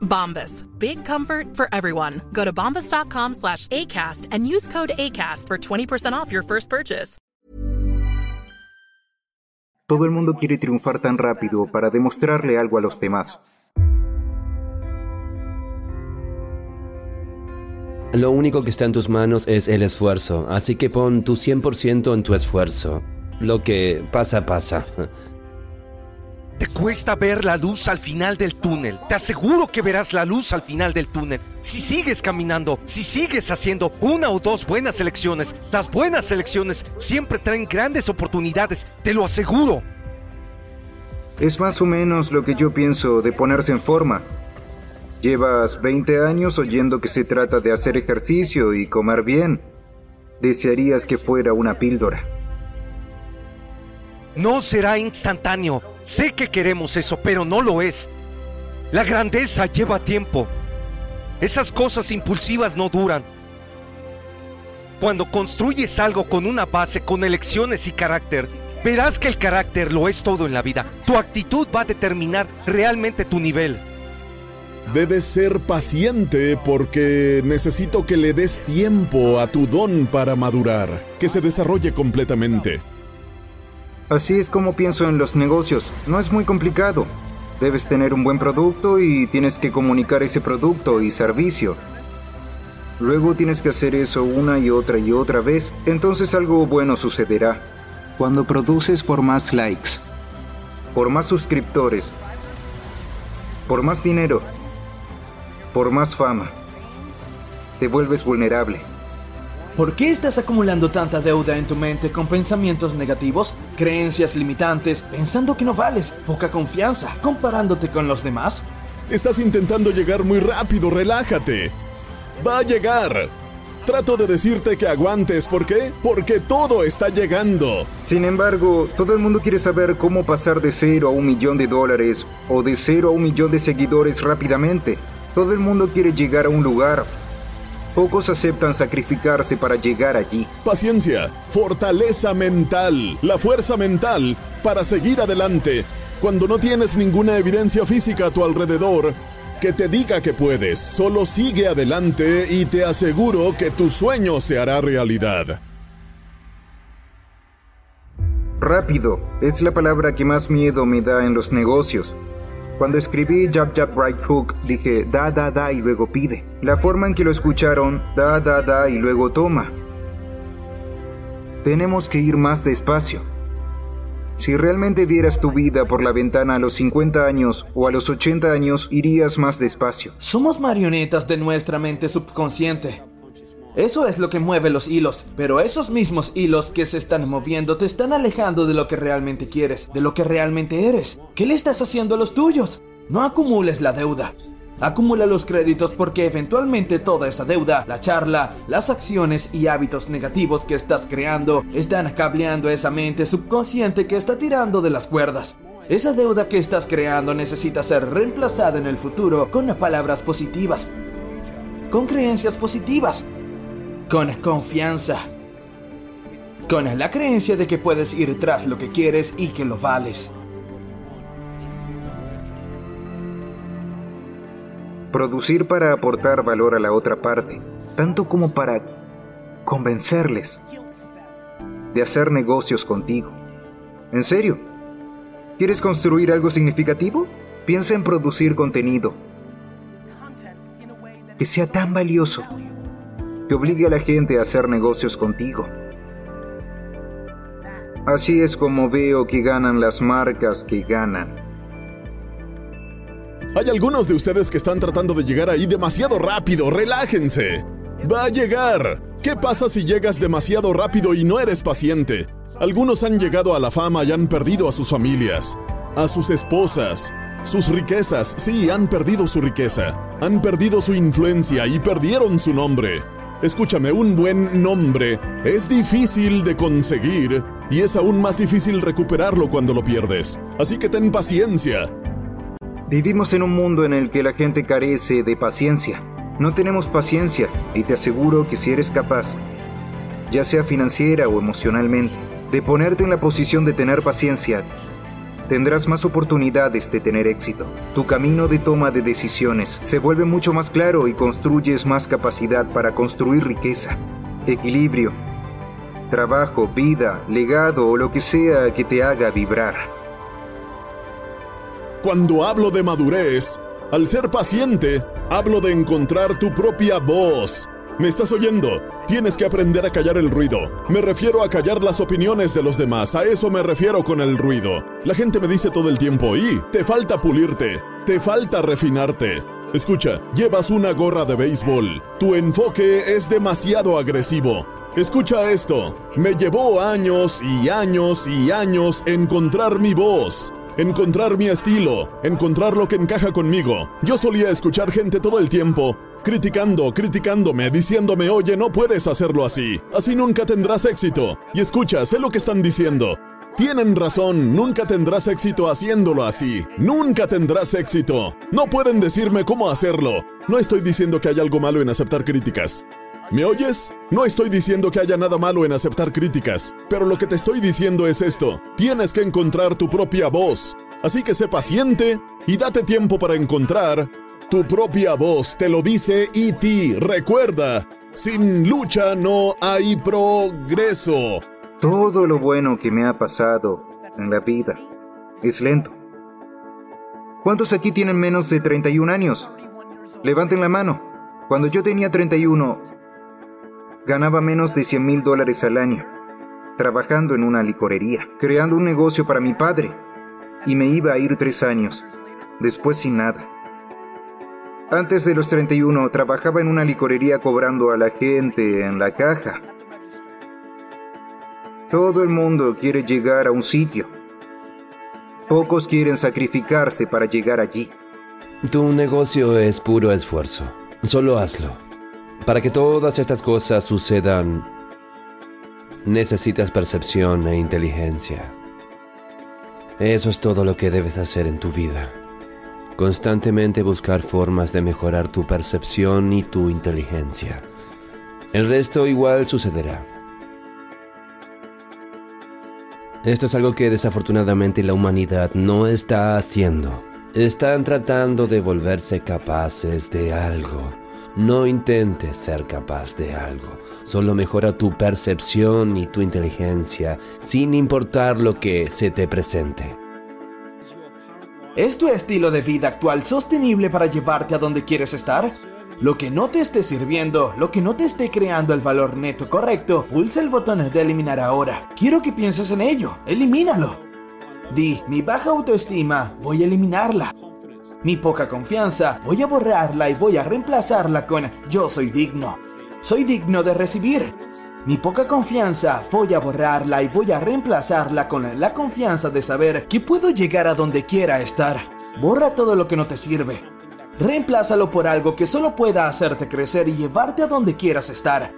Bombas. Big comfort for everyone. Go to bombas.com slash ACAST and use code ACAST for 20% off your first purchase. Todo el mundo quiere triunfar tan rápido para demostrarle algo a los demás. Lo único que está en tus manos es el esfuerzo, así que pon tu 100% en tu esfuerzo. Lo que pasa, pasa. Cuesta ver la luz al final del túnel. Te aseguro que verás la luz al final del túnel. Si sigues caminando, si sigues haciendo una o dos buenas elecciones, las buenas elecciones siempre traen grandes oportunidades, te lo aseguro. Es más o menos lo que yo pienso de ponerse en forma. Llevas 20 años oyendo que se trata de hacer ejercicio y comer bien. Desearías que fuera una píldora. No será instantáneo. Sé que queremos eso, pero no lo es. La grandeza lleva tiempo. Esas cosas impulsivas no duran. Cuando construyes algo con una base, con elecciones y carácter, verás que el carácter lo es todo en la vida. Tu actitud va a determinar realmente tu nivel. Debes ser paciente porque necesito que le des tiempo a tu don para madurar, que se desarrolle completamente. Así es como pienso en los negocios. No es muy complicado. Debes tener un buen producto y tienes que comunicar ese producto y servicio. Luego tienes que hacer eso una y otra y otra vez. Entonces algo bueno sucederá. Cuando produces por más likes, por más suscriptores, por más dinero, por más fama, te vuelves vulnerable. ¿Por qué estás acumulando tanta deuda en tu mente con pensamientos negativos, creencias limitantes, pensando que no vales, poca confianza, comparándote con los demás? Estás intentando llegar muy rápido, relájate. Va a llegar. Trato de decirte que aguantes, ¿por qué? Porque todo está llegando. Sin embargo, todo el mundo quiere saber cómo pasar de cero a un millón de dólares o de cero a un millón de seguidores rápidamente. Todo el mundo quiere llegar a un lugar. Pocos aceptan sacrificarse para llegar allí. Paciencia, fortaleza mental, la fuerza mental para seguir adelante. Cuando no tienes ninguna evidencia física a tu alrededor que te diga que puedes, solo sigue adelante y te aseguro que tu sueño se hará realidad. Rápido es la palabra que más miedo me da en los negocios. Cuando escribí Jab Jab Right Hook, dije da da da y luego pide. La forma en que lo escucharon, da da da y luego toma. Tenemos que ir más despacio. Si realmente vieras tu vida por la ventana a los 50 años o a los 80 años, irías más despacio. Somos marionetas de nuestra mente subconsciente. Eso es lo que mueve los hilos, pero esos mismos hilos que se están moviendo te están alejando de lo que realmente quieres, de lo que realmente eres. ¿Qué le estás haciendo a los tuyos? No acumules la deuda. Acumula los créditos porque eventualmente toda esa deuda, la charla, las acciones y hábitos negativos que estás creando están cableando esa mente subconsciente que está tirando de las cuerdas. Esa deuda que estás creando necesita ser reemplazada en el futuro con palabras positivas, con creencias positivas, con confianza, con la creencia de que puedes ir tras lo que quieres y que lo vales. Producir para aportar valor a la otra parte, tanto como para convencerles de hacer negocios contigo. ¿En serio? ¿Quieres construir algo significativo? Piensa en producir contenido que sea tan valioso que obligue a la gente a hacer negocios contigo. Así es como veo que ganan las marcas que ganan. Hay algunos de ustedes que están tratando de llegar ahí demasiado rápido. Relájense. Va a llegar. ¿Qué pasa si llegas demasiado rápido y no eres paciente? Algunos han llegado a la fama y han perdido a sus familias, a sus esposas, sus riquezas. Sí, han perdido su riqueza. Han perdido su influencia y perdieron su nombre. Escúchame, un buen nombre es difícil de conseguir y es aún más difícil recuperarlo cuando lo pierdes. Así que ten paciencia. Vivimos en un mundo en el que la gente carece de paciencia. No tenemos paciencia y te aseguro que si eres capaz, ya sea financiera o emocionalmente, de ponerte en la posición de tener paciencia, tendrás más oportunidades de tener éxito. Tu camino de toma de decisiones se vuelve mucho más claro y construyes más capacidad para construir riqueza, equilibrio, trabajo, vida, legado o lo que sea que te haga vibrar. Cuando hablo de madurez, al ser paciente, hablo de encontrar tu propia voz. ¿Me estás oyendo? Tienes que aprender a callar el ruido. Me refiero a callar las opiniones de los demás, a eso me refiero con el ruido. La gente me dice todo el tiempo, y te falta pulirte, te falta refinarte. Escucha, llevas una gorra de béisbol, tu enfoque es demasiado agresivo. Escucha esto, me llevó años y años y años encontrar mi voz encontrar mi estilo, encontrar lo que encaja conmigo. Yo solía escuchar gente todo el tiempo, criticando, criticándome, diciéndome, oye, no puedes hacerlo así, así nunca tendrás éxito. Y escucha, sé lo que están diciendo. Tienen razón, nunca tendrás éxito haciéndolo así. Nunca tendrás éxito. No pueden decirme cómo hacerlo. No estoy diciendo que hay algo malo en aceptar críticas. ¿Me oyes? No estoy diciendo que haya nada malo en aceptar críticas, pero lo que te estoy diciendo es esto. Tienes que encontrar tu propia voz. Así que sé paciente y date tiempo para encontrar tu propia voz. Te lo dice E.T. Recuerda, sin lucha no hay progreso. Todo lo bueno que me ha pasado en la vida es lento. ¿Cuántos aquí tienen menos de 31 años? Levanten la mano. Cuando yo tenía 31, ganaba menos de 100 mil dólares al año, trabajando en una licorería, creando un negocio para mi padre, y me iba a ir tres años, después sin nada. Antes de los 31 trabajaba en una licorería cobrando a la gente en la caja. Todo el mundo quiere llegar a un sitio. Pocos quieren sacrificarse para llegar allí. Tu negocio es puro esfuerzo. Solo hazlo. Para que todas estas cosas sucedan, necesitas percepción e inteligencia. Eso es todo lo que debes hacer en tu vida. Constantemente buscar formas de mejorar tu percepción y tu inteligencia. El resto igual sucederá. Esto es algo que desafortunadamente la humanidad no está haciendo. Están tratando de volverse capaces de algo no intentes ser capaz de algo, solo mejora tu percepción y tu inteligencia sin importar lo que se te presente. ¿Es tu estilo de vida actual sostenible para llevarte a donde quieres estar? Lo que no te esté sirviendo, lo que no te esté creando el valor neto correcto, pulsa el botón de eliminar ahora. Quiero que pienses en ello, elimínalo. Di, mi baja autoestima, voy a eliminarla. Mi poca confianza, voy a borrarla y voy a reemplazarla con yo soy digno. Soy digno de recibir. Mi poca confianza, voy a borrarla y voy a reemplazarla con la confianza de saber que puedo llegar a donde quiera estar. Borra todo lo que no te sirve. Reemplázalo por algo que solo pueda hacerte crecer y llevarte a donde quieras estar.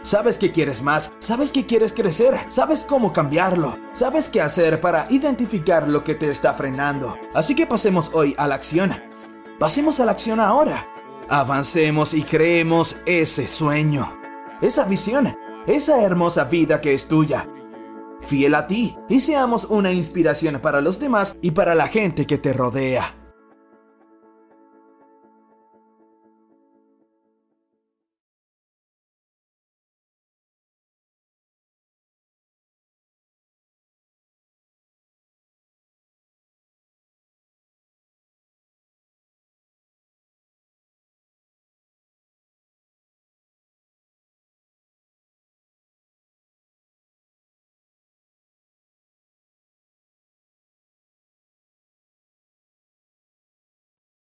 Sabes que quieres más, sabes que quieres crecer, sabes cómo cambiarlo, sabes qué hacer para identificar lo que te está frenando. Así que pasemos hoy a la acción. Pasemos a la acción ahora. Avancemos y creemos ese sueño, esa visión, esa hermosa vida que es tuya. Fiel a ti y seamos una inspiración para los demás y para la gente que te rodea.